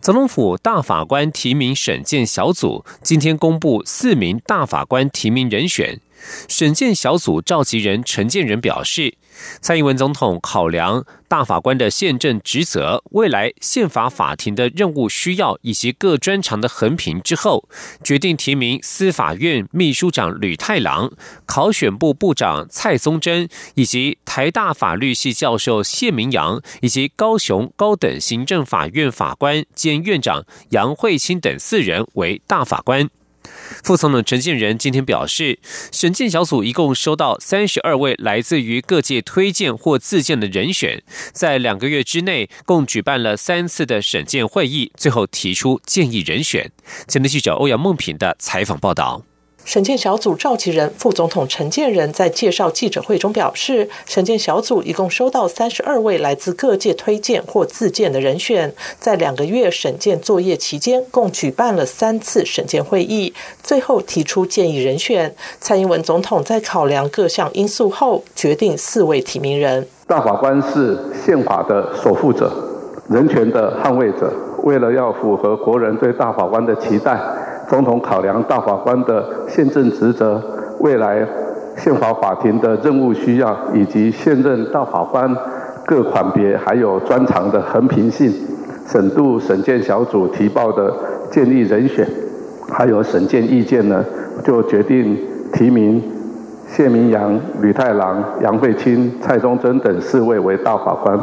总统府大法官提名审荐小组今天公布四名大法官提名人选。审建小组召集人陈建仁表示。蔡英文总统考量大法官的宪政职责、未来宪法法庭的任务需要以及各专长的横评之后，决定提名司法院秘书长吕太郎、考选部部长蔡宗珍以及台大法律系教授谢明阳，以及高雄高等行政法院法官兼院长杨惠清等四人为大法官。副总统陈建仁今天表示，审荐小组一共收到三十二位来自于各界推荐或自荐的人选，在两个月之内共举办了三次的审荐会议，最后提出建议人选。前的记者欧阳梦平的采访报道。审荐小组召集人、副总统陈建仁在介绍记者会中表示，审荐小组一共收到三十二位来自各界推荐或自荐的人选，在两个月审荐作业期间，共举办了三次审荐会议，最后提出建议人选。蔡英文总统在考量各项因素后，决定四位提名人。大法官是宪法的守护者，人权的捍卫者。为了要符合国人对大法官的期待。总统考量大法官的宪政职责、未来宪法法庭的任务需要，以及现任大法官各款别还有专长的横平性，审度审荐小组提报的建议人选，还有审荐意见呢，就决定提名谢明阳、吕太郎、杨惠清、蔡宗珍等四位为大法官。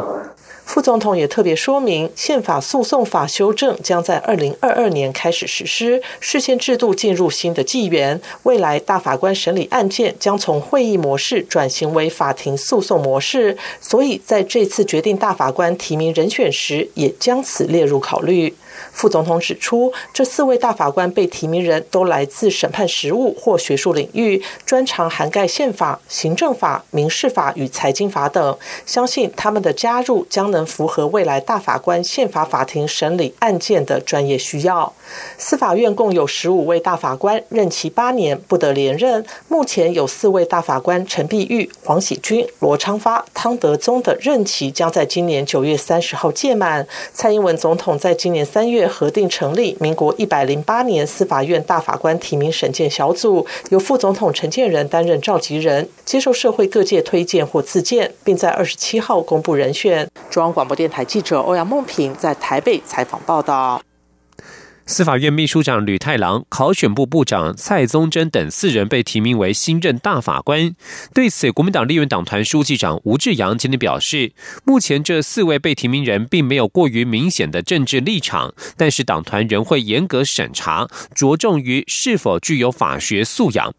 副总统也特别说明，宪法诉讼法修正将在二零二二年开始实施，事先制度进入新的纪元。未来大法官审理案件将从会议模式转型为法庭诉讼模式，所以在这次决定大法官提名人选时，也将此列入考虑。副总统指出，这四位大法官被提名人都来自审判实务或学术领域，专长涵盖宪法、行政法、民事法与财经法等。相信他们的加入将能符合未来大法官宪法法庭审理案件的专业需要。司法院共有十五位大法官，任期八年，不得连任。目前有四位大法官陈碧玉、黄喜君、罗昌发、汤德宗的任期将在今年九月三十号届满。蔡英文总统在今年三月核定成立民国一百零八年司法院大法官提名审荐小组，由副总统陈建仁担任召集人，接受社会各界推荐或自荐，并在二十七号公布人选。中央广播电台记者欧阳梦平在台北采访报道。司法院秘书长吕太郎、考选部部长蔡宗珍等四人被提名为新任大法官。对此，国民党立院党团书记长吴志阳今天表示，目前这四位被提名人并没有过于明显的政治立场，但是党团仍会严格审查，着重于是否具有法学素养。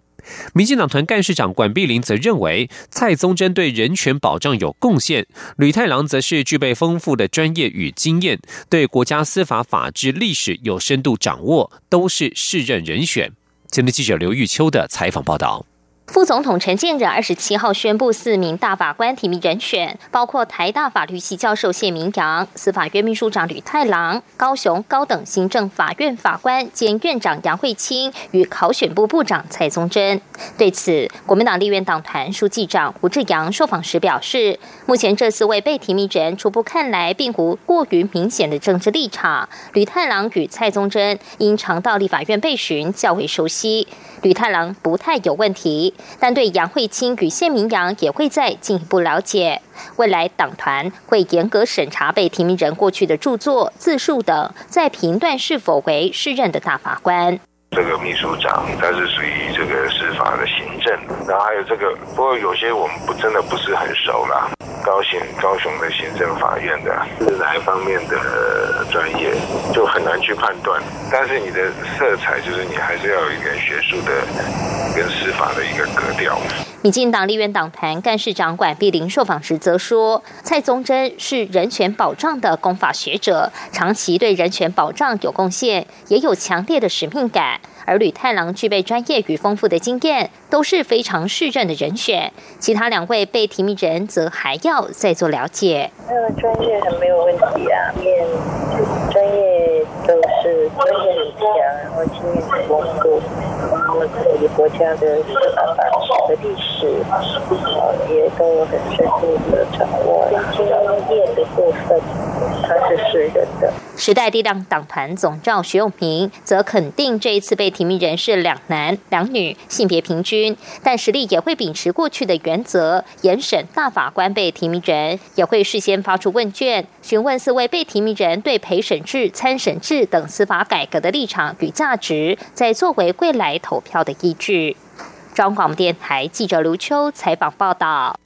民进党团干事长管碧林则认为，蔡宗珍对人权保障有贡献，吕太郎则是具备丰富的专业与经验，对国家司法法治历史有深度掌握，都是适任人选。前的记者刘玉秋的采访报道。副总统陈建仁二十七号宣布四名大法官提名人选，包括台大法律系教授谢明阳、司法院秘书长吕太郎、高雄高等行政法院法官兼院长杨惠清与考选部部长蔡宗珍。对此，国民党立院党团书记长胡志阳受访时表示，目前这四位被提名人初步看来并无过于明显的政治立场。吕太郎与蔡宗珍因常到立法院被询，较为熟悉。吕太郎不太有问题，但对杨惠清与谢明阳也会再进一步了解。未来党团会严格审查被提名人过去的著作、自述等，再评断是否为适任的大法官。这个秘书长他是属于这个司法的行政，然后还有这个，不过有些我们不真的不是很熟啦。高雄高雄的行政法院的是哪一方面的专业，就很难去判断。但是你的色彩就是你还是要有一点学术的跟司法的一个格调。民进党立院党团干事长管碧玲受访时则说，蔡宗珍是人权保障的公法学者，长期对人权保障有贡献，也有强烈的使命感。而吕太郎具备专业与丰富的经验，都是非常适任的人选。其他两位被提名人则还要再做了解。那个，专业很没有问题啊，面专业都是专业很强，然后经验很丰富，然后对国家的司法法史的历史，呃，也都有很深入的掌握。经验的部分，他是适任的。时代力量党团总召徐永平则肯定这一次被提名人是两男两女，性别平均，但实力也会秉持过去的原则，严审大法官被提名人，也会事先发出问卷，询问四位被提名人对陪审制、参审制等司法改革的立场与价值，再作为未来投票的依据。中央广播电台记者卢秋采访报道。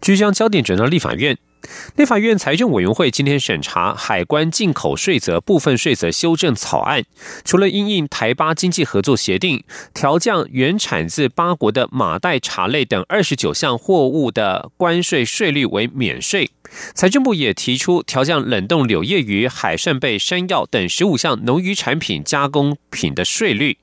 即将焦点转到立法院。立法院财政委员会今天审查海关进口税则部分税则修正草案，除了因应台巴经济合作协定调降原产自八国的马黛茶类等二十九项货物的关税税率为免税，财政部也提出调降冷冻柳叶鱼、海扇贝、山药等十五项农渔产品加工品的税率。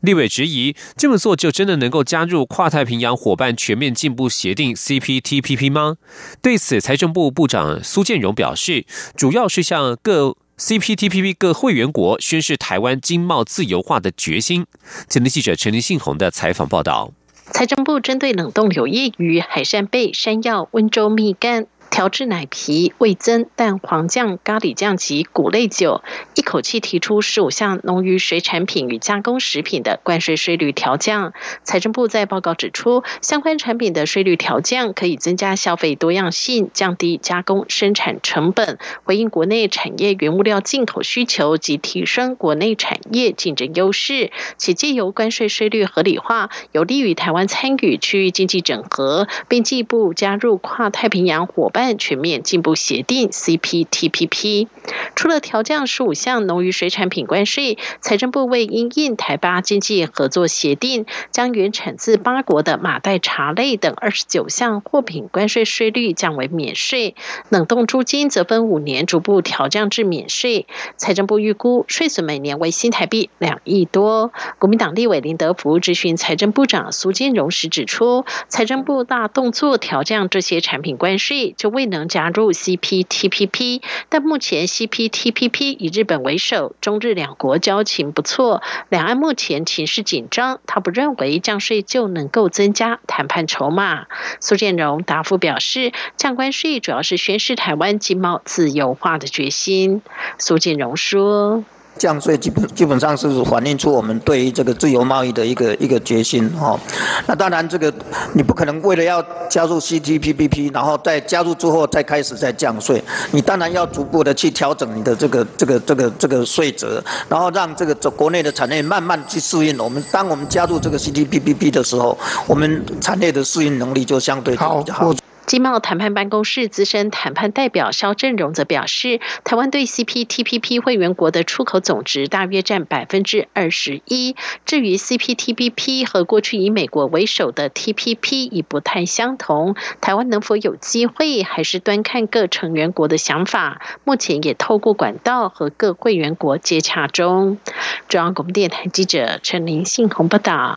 立委质疑，这么做就真的能够加入跨太平洋伙伴全面进步协定 （CPTPP） 吗？对此，财政部部长苏建荣表示，主要是向各 CPTPP 各会员国宣示台湾经贸自由化的决心。前天记者陈林信宏的采访报道。财政部针对冷冻柳叶鱼、海扇贝、山药、温州蜜柑。调制奶皮、味增、蛋黄酱、咖喱酱及谷类酒，一口气提出十五项农渔水产品与加工食品的关税税率调降。财政部在报告指出，相关产品的税率调降可以增加消费多样性，降低加工生产成本，回应国内产业原物料进口需求及提升国内产业竞争优势。且借由关税税率合理化，有利于台湾参与区域经济整合，并进一步加入跨太平洋伙伴。全面进步协定 （CPTPP） 除了调降十五项农渔水产品关税，财政部为因应台巴经济合作协定，将原产自八国的马黛茶类等二十九项货品关税税率降为免税，冷冻猪金则分五年逐步调降至免税。财政部预估税损每年为新台币两亿多。国民党立委林德福质询财政部长苏建荣时指出，财政部大动作调降这些产品关税，就未能加入 CPTPP，但目前 CPTPP 以日本为首，中日两国交情不错，两岸目前情势紧张，他不认为降税就能够增加谈判筹码。苏建荣答复表示，降关税主要是宣示台湾经贸自由化的决心。苏建荣说。降税基本基本上是反映出我们对于这个自由贸易的一个一个决心哈。那当然，这个你不可能为了要加入 CPTPP，然后再加入之后再开始再降税。你当然要逐步的去调整你的这个这个这个这个税则，然后让这个国内的产业慢慢去适应。我们当我们加入这个 CPTPP 的时候，我们产业的适应能力就相对比较好。经贸谈判办公室资深谈判代表肖振荣则表示，台湾对 CPTPP 会员国的出口总值大约占百分之二十一。至于 CPTPP 和过去以美国为首的 TPP 已不太相同，台湾能否有机会，还是端看各成员国的想法。目前也透过管道和各会员国接洽中。中央广播电台记者陈林信鸿报道。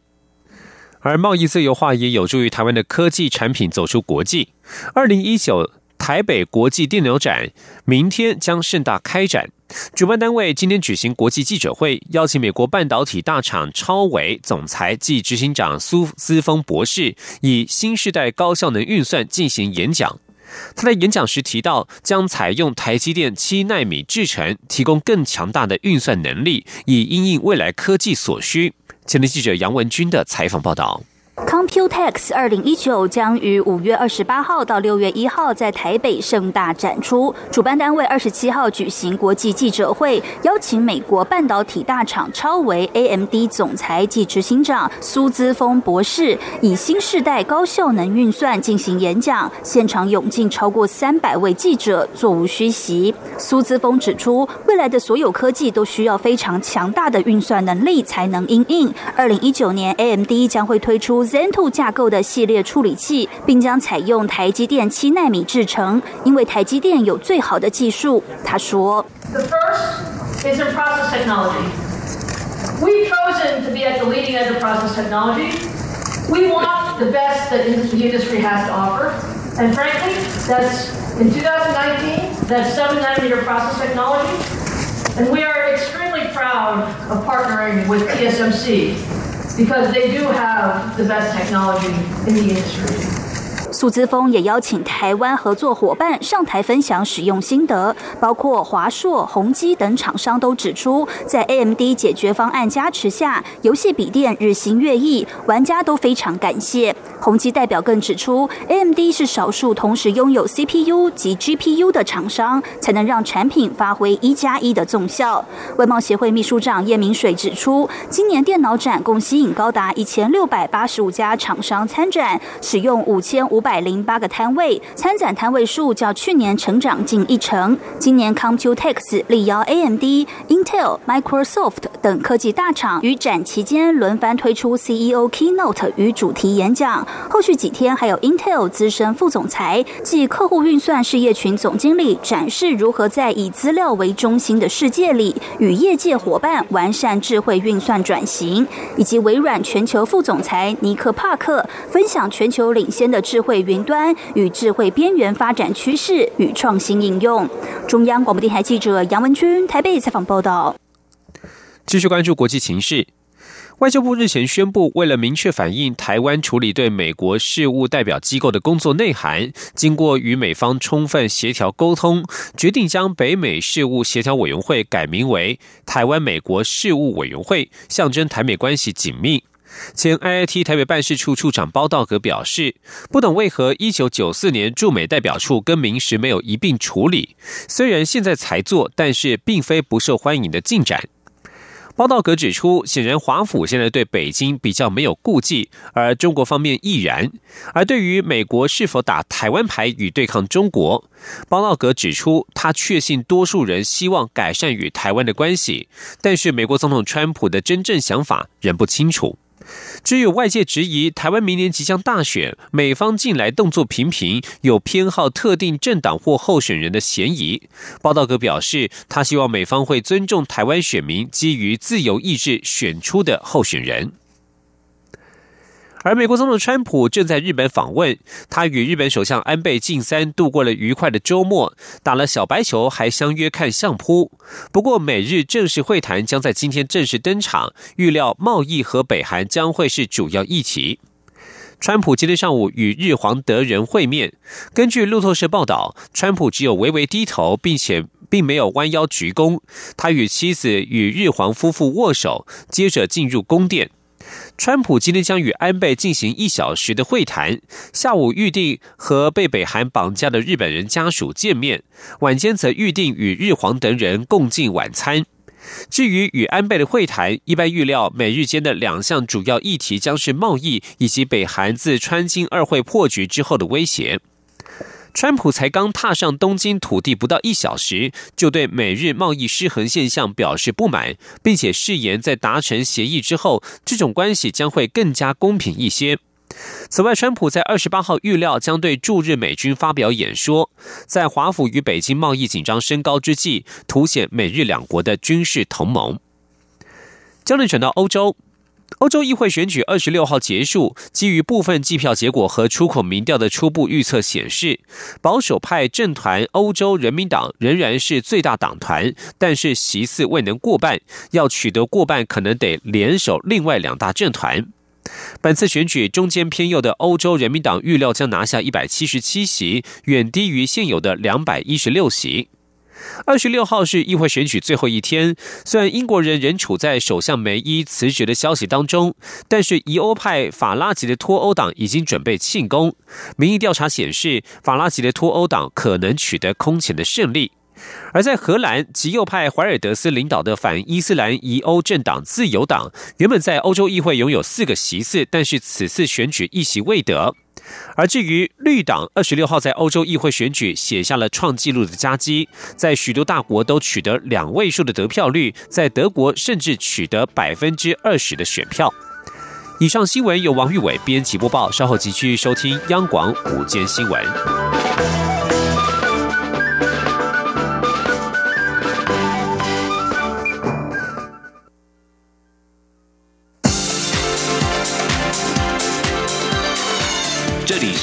而贸易自由化也有助于台湾的科技产品走出国际。二零一九台北国际电脑展明天将盛大开展，主办单位今天举行国际记者会，邀请美国半导体大厂超维总裁暨执行长苏思峰博士以新时代高效能运算进行演讲。他在演讲时提到，将采用台积电七纳米制程，提供更强大的运算能力，以应应未来科技所需。前天记者杨文军的采访报道。Computex 二零一九将于五月二十八号到六月一号在台北盛大展出。主办单位二十七号举行国际记者会，邀请美国半导体大厂超维 AMD 总裁及执行长苏姿峰博士，以新世代高效能运算进行演讲。现场涌进超过三百位记者，座无虚席。苏姿峰指出，未来的所有科技都需要非常强大的运算能力才能应应。二零一九年，AMD 将会推出。Zen 2架构的系列处理器，并将采用台积电七纳米制成，因为台积电有最好的技术。他说：“The first is in process technology. We chose leading edge of process technology. We want the best that the industry has to offer. And frankly, that's in 2019, that's 7 nanometer process technology. And we are extremely proud of partnering with TSMC because they do have the best technology in the industry. 苏姿峰也邀请台湾合作伙伴上台分享使用心得，包括华硕、宏基等厂商都指出，在 AMD 解决方案加持下，游戏笔电日新月异，玩家都非常感谢。宏基代表更指出，AMD 是少数同时拥有 CPU 及 GPU 的厂商，才能让产品发挥一加一的纵效。外贸协会秘书长叶明水指出，今年电脑展共吸引高达一千六百八十五家厂商参展，使用五千五百。百零八个摊位，参展摊位数较去年成长近一成。今年 Computex 力邀 AMD、Intel、Microsoft 等科技大厂于展期间轮番推出 CEO Keynote 与主题演讲。后续几天还有 Intel 资深副总裁暨客户运算事业群总经理展示如何在以资料为中心的世界里与业界伙伴完善智慧运算转型，以及微软全球副总裁尼克帕克分享全球领先的智慧云端与智慧边缘发展趋势与创新应用。中央广播电台记者杨文君台北采访报道。继续关注国际情势，外交部日前宣布，为了明确反映台湾处理对美国事务代表机构的工作内涵，经过与美方充分协调沟通，决定将北美事务协调委员会改名为台湾美国事务委员会，象征台美关系紧密。前 IIT 台北办事处处长包道格表示，不懂为何1994年驻美代表处更名时没有一并处理。虽然现在才做，但是并非不受欢迎的进展。包道格指出，显然华府现在对北京比较没有顾忌，而中国方面亦然。而对于美国是否打台湾牌与对抗中国，包道格指出，他确信多数人希望改善与台湾的关系，但是美国总统川普的真正想法仍不清楚。至于外界质疑台湾明年即将大选，美方近来动作频频，有偏好特定政党或候选人的嫌疑。报道哥表示，他希望美方会尊重台湾选民基于自由意志选出的候选人。而美国总统川普正在日本访问，他与日本首相安倍晋三度过了愉快的周末，打了小白球，还相约看相扑。不过，美日正式会谈将在今天正式登场，预料贸易和北韩将会是主要议题。川普今天上午与日皇德仁会面，根据路透社报道，川普只有微微低头，并且并没有弯腰鞠躬。他与妻子与日皇夫妇握手，接着进入宫殿。川普今天将与安倍进行一小时的会谈，下午预定和被北韩绑架的日本人家属见面，晚间则预定与日皇等人共进晚餐。至于与安倍的会谈，一般预料美日间的两项主要议题将是贸易以及北韩自川金二会破局之后的威胁。川普才刚踏上东京土地不到一小时，就对美日贸易失衡现象表示不满，并且誓言在达成协议之后，这种关系将会更加公平一些。此外，川普在二十八号预料将对驻日美军发表演说，在华府与北京贸易紧张升高之际，凸显美日两国的军事同盟。焦点转到欧洲。欧洲议会选举二十六号结束，基于部分计票结果和出口民调的初步预测显示，保守派政团欧洲人民党仍然是最大党团，但是席次未能过半，要取得过半可能得联手另外两大政团。本次选举中间偏右的欧洲人民党预料将拿下一百七十七席，远低于现有的两百一十六席。二十六号是议会选举最后一天，虽然英国人仍处在首相梅伊辞职的消息当中，但是疑欧派法拉吉的脱欧党已经准备庆功。民意调查显示，法拉吉的脱欧党可能取得空前的胜利。而在荷兰，极右派怀尔德斯领导的反伊斯兰疑欧政党自由党，原本在欧洲议会拥有四个席次，但是此次选举一席未得。而至于绿党，二十六号在欧洲议会选举写下了创纪录的佳绩，在许多大国都取得两位数的得票率，在德国甚至取得百分之二十的选票。以上新闻由王玉伟编辑播报，稍后继续收听央广午间新闻。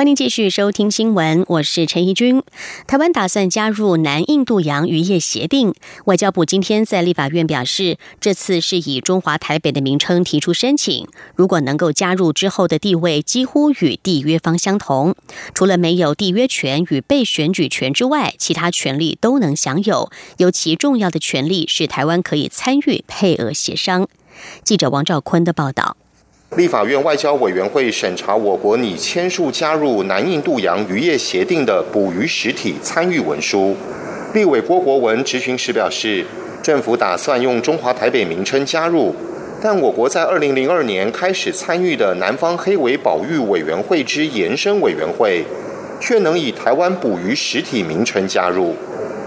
欢迎继续收听新闻，我是陈怡君。台湾打算加入南印度洋渔业协定，外交部今天在立法院表示，这次是以中华台北的名称提出申请。如果能够加入之后的地位几乎与缔约方相同，除了没有缔约权与被选举权之外，其他权利都能享有。尤其重要的权利是台湾可以参与配额协商。记者王兆坤的报道。立法院外交委员会审查我国拟签署加入南印度洋渔业协定的捕鱼实体参与文书。立委郭国文质询时表示，政府打算用中华台北名称加入，但我国在二零零二年开始参与的南方黑尾保育委员会之延伸委员会，却能以台湾捕鱼实体名称加入。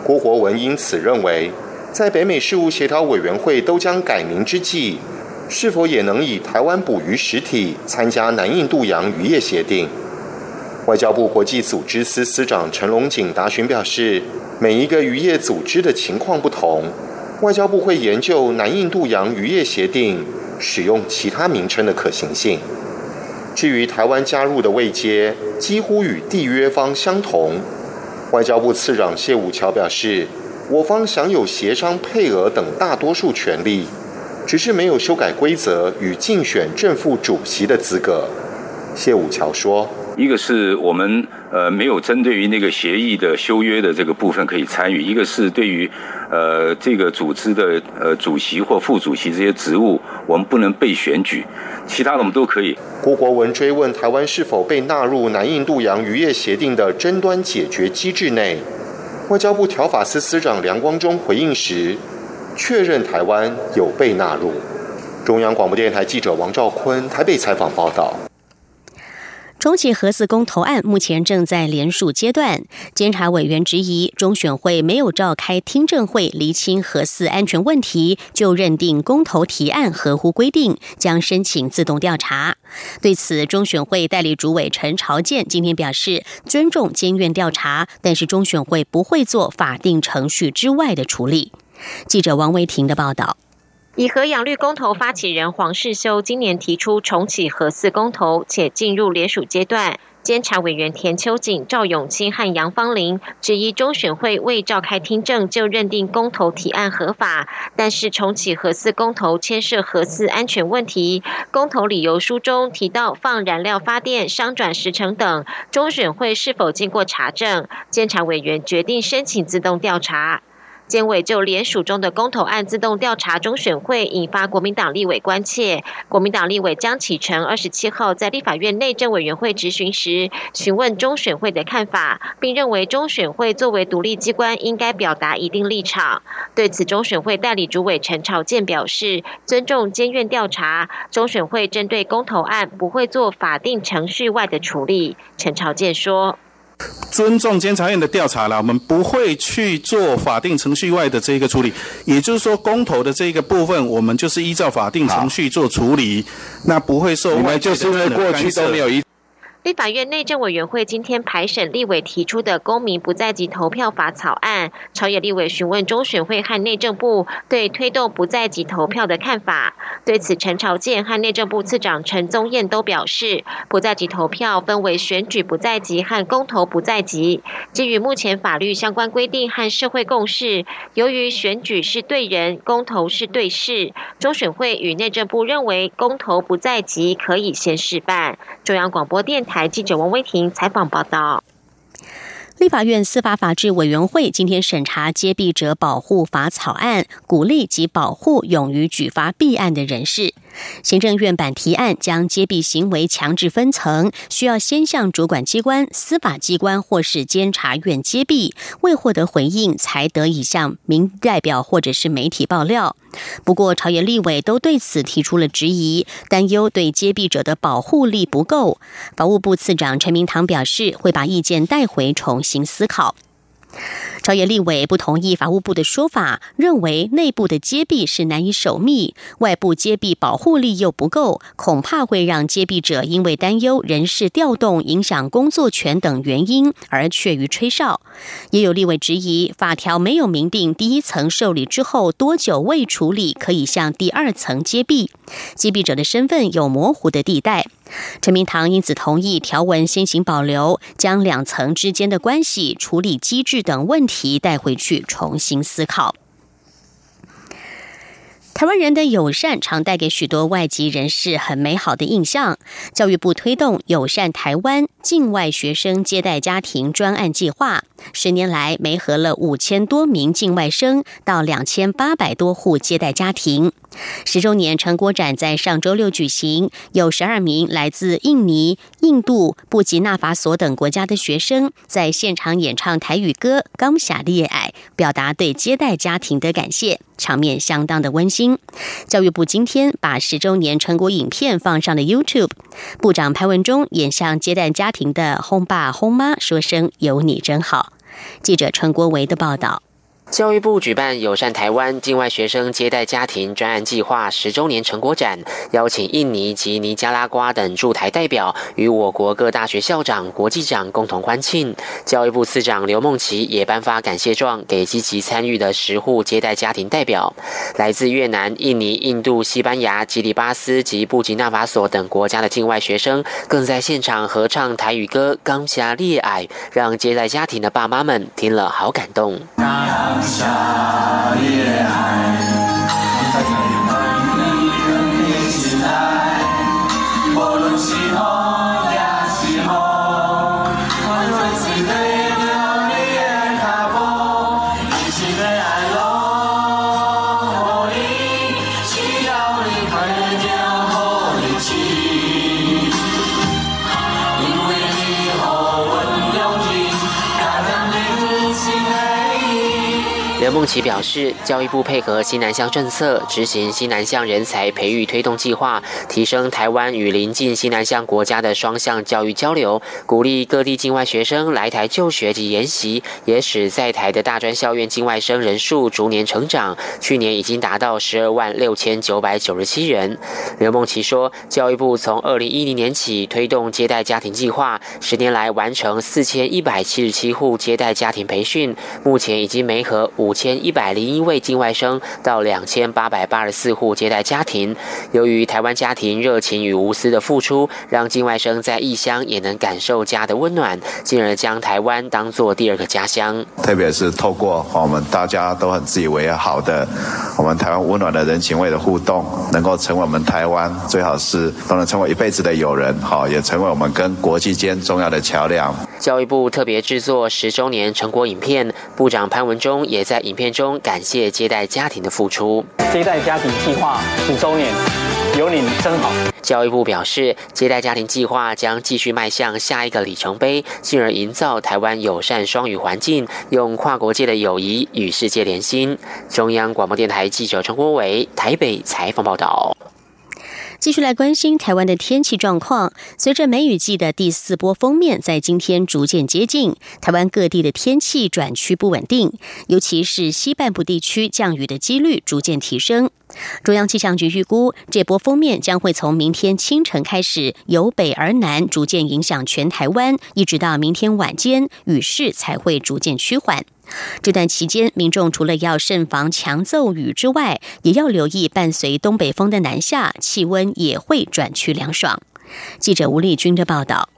郭国文因此认为，在北美事务协调委员会都将改名之际。是否也能以台湾捕鱼实体参加南印度洋渔业协定？外交部国际组织司司长陈龙景答询表示，每一个渔业组织的情况不同，外交部会研究南印度洋渔业协定使用其他名称的可行性。至于台湾加入的位阶，几乎与缔约方相同。外交部次长谢武桥表示，我方享有协商配额等大多数权利。只是没有修改规则与竞选正副主席的资格，谢武桥说：“一个是我们呃没有针对于那个协议的修约的这个部分可以参与，一个是对于呃这个组织的呃主席或副主席这些职务，我们不能被选举，其他的我们都可以。”郭国文追问台湾是否被纳入南印度洋渔业协定的争端解决机制内，外交部条法司司长梁光忠回应时。确认台湾有被纳入。中央广播电台记者王兆坤台北采访报道。重启核四公投案目前正在联署阶段，监察委员质疑中选会没有召开听证会厘清核四安全问题，就认定公投提案合乎规定，将申请自动调查。对此，中选会代理主委陈朝健今天表示，尊重监院调查，但是中选会不会做法定程序之外的处理。记者王维婷的报道：以核养绿公投发起人黄世修今年提出重启核四公投，且进入联署阶段。监察委员田秋瑾、赵永清和杨芳玲质疑中选会未召开听证就认定公投提案合法，但是重启核四公投牵涉核四安全问题。公投理由书中提到放燃料发电、商转时程等，中选会是否经过查证？监察委员决定申请自动调查。监委就联署中的公投案自动调查中选会引发国民党立委关切。国民党立委江启臣二十七号在立法院内政委员会质询时，询问中选会的看法，并认为中选会作为独立机关，应该表达一定立场。对此，中选会代理主委陈朝健表示，尊重监院调查，中选会针对公投案不会做法定程序外的处理。陈朝健说。尊重监察院的调查了，我们不会去做法定程序外的这个处理。也就是说，公投的这个部分，我们就是依照法定程序做处理，那不会受外界的过去都没有一。立法院内政委员会今天排审立委提出的公民不在籍投票法草案，朝野立委询问中选会和内政部对推动不在籍投票的看法。对此，陈朝健和内政部次长陈宗彦都表示，不在籍投票分为选举不在籍和公投不在籍。基于目前法律相关规定和社会共识，由于选举是对人，公投是对事，中选会与内政部认为公投不在籍可以先试办。中央广播电台。台记者王威婷采访报道。立法院司法法制委员会今天审查《揭弊者保护法》草案，鼓励及保护勇于举发弊案的人士。行政院版提案将揭弊行为强制分层，需要先向主管机关、司法机关或是监察院揭弊，未获得回应才得以向民代表或者是媒体爆料。不过，朝野立委都对此提出了质疑，担忧对揭弊者的保护力不够。法务部次长陈明堂表示，会把意见带回重新思考。朝野立委不同意法务部的说法，认为内部的揭弊是难以守密，外部揭弊保护力又不够，恐怕会让揭弊者因为担忧人事调动影响工作权等原因而怯于吹哨。也有立委质疑，法条没有明定第一层受理之后多久未处理可以向第二层揭弊，揭弊者的身份有模糊的地带。陈明堂因此同意条文先行保留，将两层之间的关系、处理机制等问题题带回去重新思考。台湾人的友善常带给许多外籍人士很美好的印象。教育部推动友善台湾境外学生接待家庭专案计划，十年来媒合了五千多名境外生到两千八百多户接待家庭。十周年成果展在上周六举行，有十二名来自印尼、印度、布吉纳法索等国家的学生在现场演唱台语歌《刚下烈爱》，表达对接待家庭的感谢，场面相当的温馨。教育部今天把十周年成果影片放上了 YouTube，部长潘文忠也向接待家庭的轰爸轰妈说声“有你真好”。记者陈国维的报道。教育部举办友善台湾境外学生接待家庭专案计划十周年成果展，邀请印尼及尼加拉瓜等驻台代表与我国各大学校长、国际长共同欢庆。教育部次长刘梦琪也颁发感谢状给积极参与的十户接待家庭代表。来自越南、印尼、印度、西班牙、吉里巴斯及布吉纳法索等国家的境外学生，更在现场合唱台语歌《刚下烈爱》，让接待家庭的爸妈们听了好感动。下夜爱。孟奇表示，教育部配合新南向政策，执行新南向人才培育推动计划，提升台湾与邻近新南向国家的双向教育交流，鼓励各地境外学生来台就学及研习，也使在台的大专校院境外生人数逐年成长。去年已经达到十二万六千九百九十七人。刘梦琪说，教育部从二零一零年起推动接待家庭计划，十年来完成四千一百七十七户接待家庭培训，目前已经媒合五千。千一百零一位境外生到两千八百八十四户接待家庭。由于台湾家庭热情与无私的付出，让境外生在异乡也能感受家的温暖，进而将台湾当做第二个家乡。特别是透过我们大家都很自以为好的，我们台湾温暖的人情味的互动，能够成为我们台湾最好是都能成为一辈子的友人，好也成为我们跟国际间重要的桥梁。教育部特别制作十周年成果影片，部长潘文忠也在影。影片中感谢接待家庭的付出。接待家庭计划十周年，有你真好。教育部表示，接待家庭计划将继续迈向下一个里程碑，进而营造台湾友善双语环境，用跨国界的友谊与世界连心。中央广播电台记者陈国伟台北采访报道。继续来关心台湾的天气状况。随着梅雨季的第四波封面在今天逐渐接近，台湾各地的天气转趋不稳定，尤其是西半部地区降雨的几率逐渐提升。中央气象局预估，这波封面将会从明天清晨开始由北而南，逐渐影响全台湾，一直到明天晚间，雨势才会逐渐趋缓。这段期间，民众除了要慎防强骤雨之外，也要留意伴随东北风的南下，气温也会转趋凉爽。记者吴丽君的报道。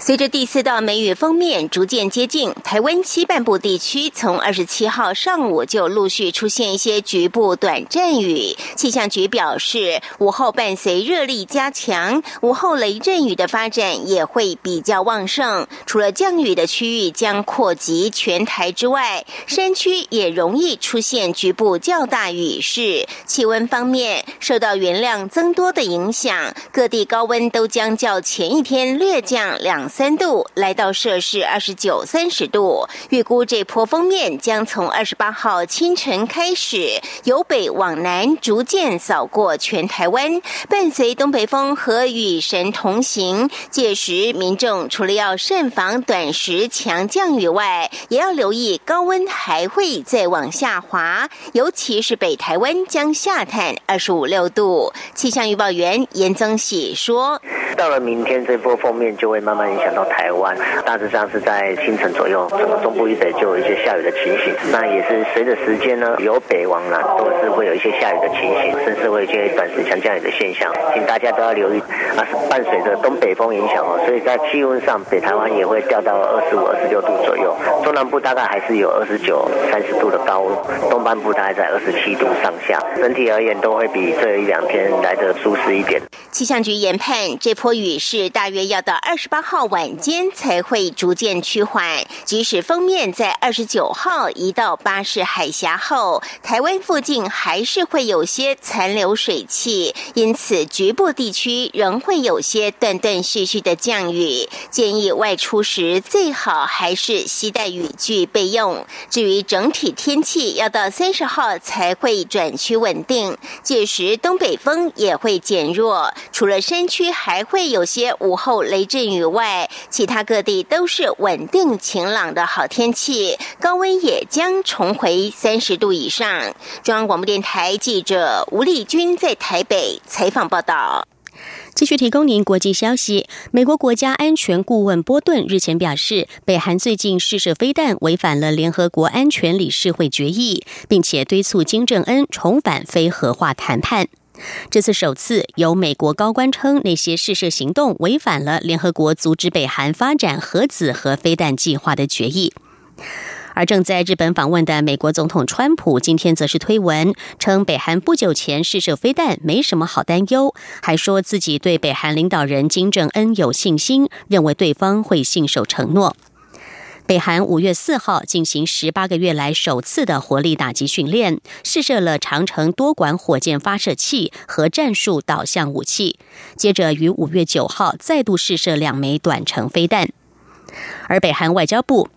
随着第四道梅雨封面逐渐接近，台湾西半部地区从二十七号上午就陆续出现一些局部短阵雨。气象局表示，午后伴随热力加强，午后雷阵雨的发展也会比较旺盛。除了降雨的区域将扩及全台之外，山区也容易出现局部较大雨势。气温方面，受到云量增多的影响，各地高温都将较前一天略降两。三度，来到摄氏二十九、三十度。预估这波封面将从二十八号清晨开始，由北往南逐渐扫过全台湾，伴随东北风和雨神同行。届时，民众除了要慎防短时强降雨外，也要留意高温还会再往下滑，尤其是北台湾将下探二十五六度。气象预报员严增喜说：“到了明天，这波锋面就会慢慢影响到台湾，大致上是在清晨左右，整个中部以北就有一些下雨的情形。那也是随着时间呢，由北往南都是会有一些下雨的情形，甚至会有一些短时强降雨的现象，请大家都要留意。啊，是伴随着东北风影响哦，所以在气温上，北台湾也会掉到二十五、二十六度左右，中南部大概还是有二十九、三十度的高温，东半部大概在二十七度上下。整体而言，都会比这一两天来的舒适一点。气象局研判，这波雨势大约要到二十八号晚间才会逐渐趋缓。即使封面在二十九号移到巴士海峡后，台湾附近还是会有些残留水汽，因此局部地区仍会有些断断续续的降雨。建议外出时最好还是携带雨具备用。至于整体天气，要到三十号才会转趋稳定，届时东北风也会减弱。除了山区还会有些午后雷阵雨外，其他各地都是稳定晴朗的好天气，高温也将重回三十度以上。中央广播电台记者吴丽君在台北采访报道。继续提供您国际消息。美国国家安全顾问波顿日前表示，北韩最近试射飞弹违反了联合国安全理事会决议，并且敦促金正恩重返非核化谈判。这次首次由美国高官称那些试射行动违反了联合国阻止北韩发展核子和飞弹计划的决议。而正在日本访问的美国总统川普今天则是推文称，北韩不久前试射飞弹没什么好担忧，还说自己对北韩领导人金正恩有信心，认为对方会信守承诺。北韩五月四号进行十八个月来首次的火力打击训练，试射了长城多管火箭发射器和战术导向武器。接着于五月九号再度试射两枚短程飞弹。而北韩外交部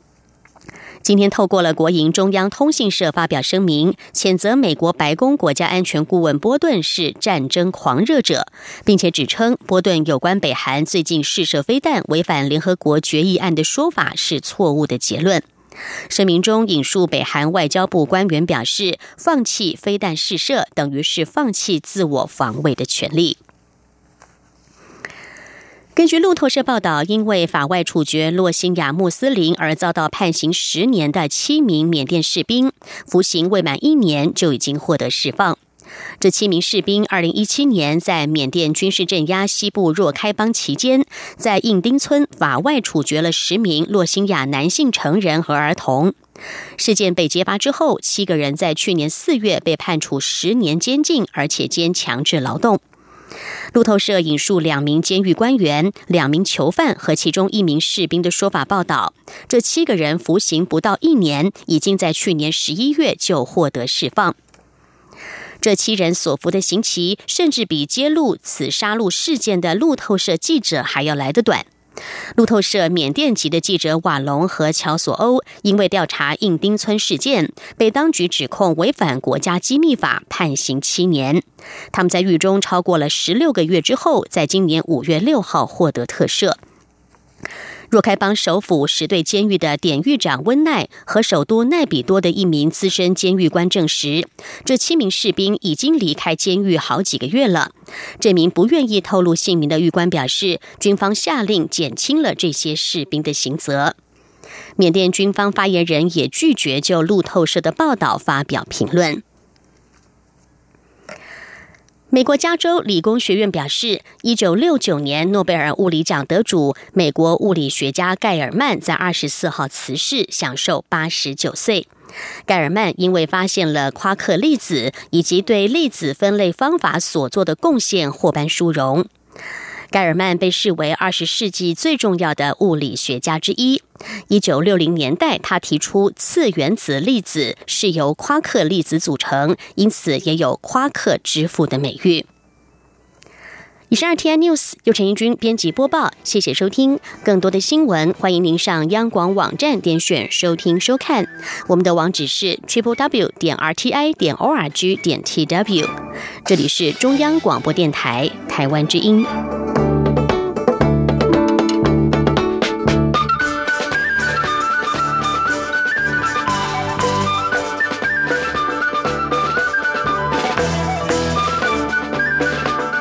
今天透过了国营中央通信社发表声明，谴责美国白宫国家安全顾问波顿是战争狂热者，并且指称波顿有关北韩最近试射飞弹违反联合国决议案的说法是错误的结论。声明中引述北韩外交部官员表示，放弃飞弹试射等于是放弃自我防卫的权利。根据路透社报道，因为法外处决洛辛亚穆斯林而遭到判刑十年的七名缅甸士兵，服刑未满一年就已经获得释放。这七名士兵，二零一七年在缅甸军事镇压西部若开邦期间，在印丁村法外处决了十名洛辛亚男性成人和儿童。事件被揭发之后，七个人在去年四月被判处十年监禁，而且兼强制劳动。路透社引述两名监狱官员、两名囚犯和其中一名士兵的说法报道，这七个人服刑不到一年，已经在去年十一月就获得释放。这七人所服的刑期，甚至比揭露此杀戮事件的路透社记者还要来得短。路透社缅甸籍的记者瓦隆和乔索欧因为调查印丁村事件，被当局指控违反国家机密法，判刑七年。他们在狱中超过了十六个月之后，在今年五月六号获得特赦。若开邦首府石队监狱的典狱长温奈和首都奈比多的一名资深监狱官证实，这七名士兵已经离开监狱好几个月了。这名不愿意透露姓名的狱官表示，军方下令减轻了这些士兵的刑责。缅甸军方发言人也拒绝就路透社的报道发表评论。美国加州理工学院表示，一九六九年诺贝尔物理奖得主、美国物理学家盖尔曼在二十四号辞世，享受八十九岁。盖尔曼因为发现了夸克粒子以及对粒子分类方法所做的贡献，获颁殊荣。盖尔曼被视为二十世纪最重要的物理学家之一。一九六零年代，他提出次原子粒子是由夸克粒子组成，因此也有夸克之父的美誉。以上 T I News 由陈义军编辑播报，谢谢收听。更多的新闻，欢迎您上央广网站点选收听收看。我们的网址是 triple w 点 r t i 点 o r g 点 t w。这里是中央广播电台台湾之音。